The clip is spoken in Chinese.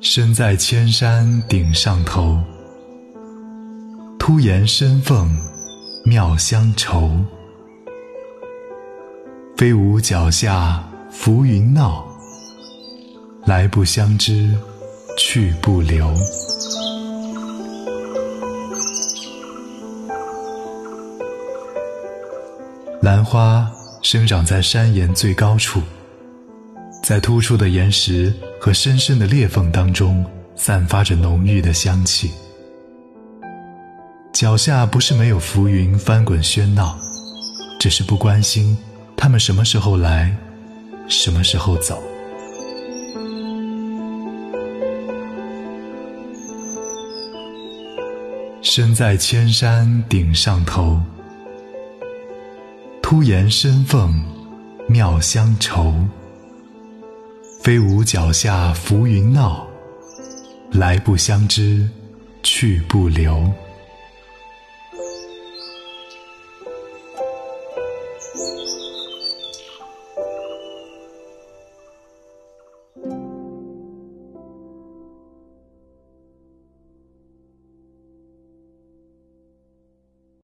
身在千山顶上头，突岩身凤妙相愁。飞舞脚下浮云闹，来不相知去不留。兰花生长在山岩最高处。在突出的岩石和深深的裂缝当中，散发着浓郁的香气。脚下不是没有浮云翻滚喧闹，只是不关心他们什么时候来，什么时候走。身在千山顶上头，突岩身凤妙相愁。飞舞脚下浮云闹来不相知去不留。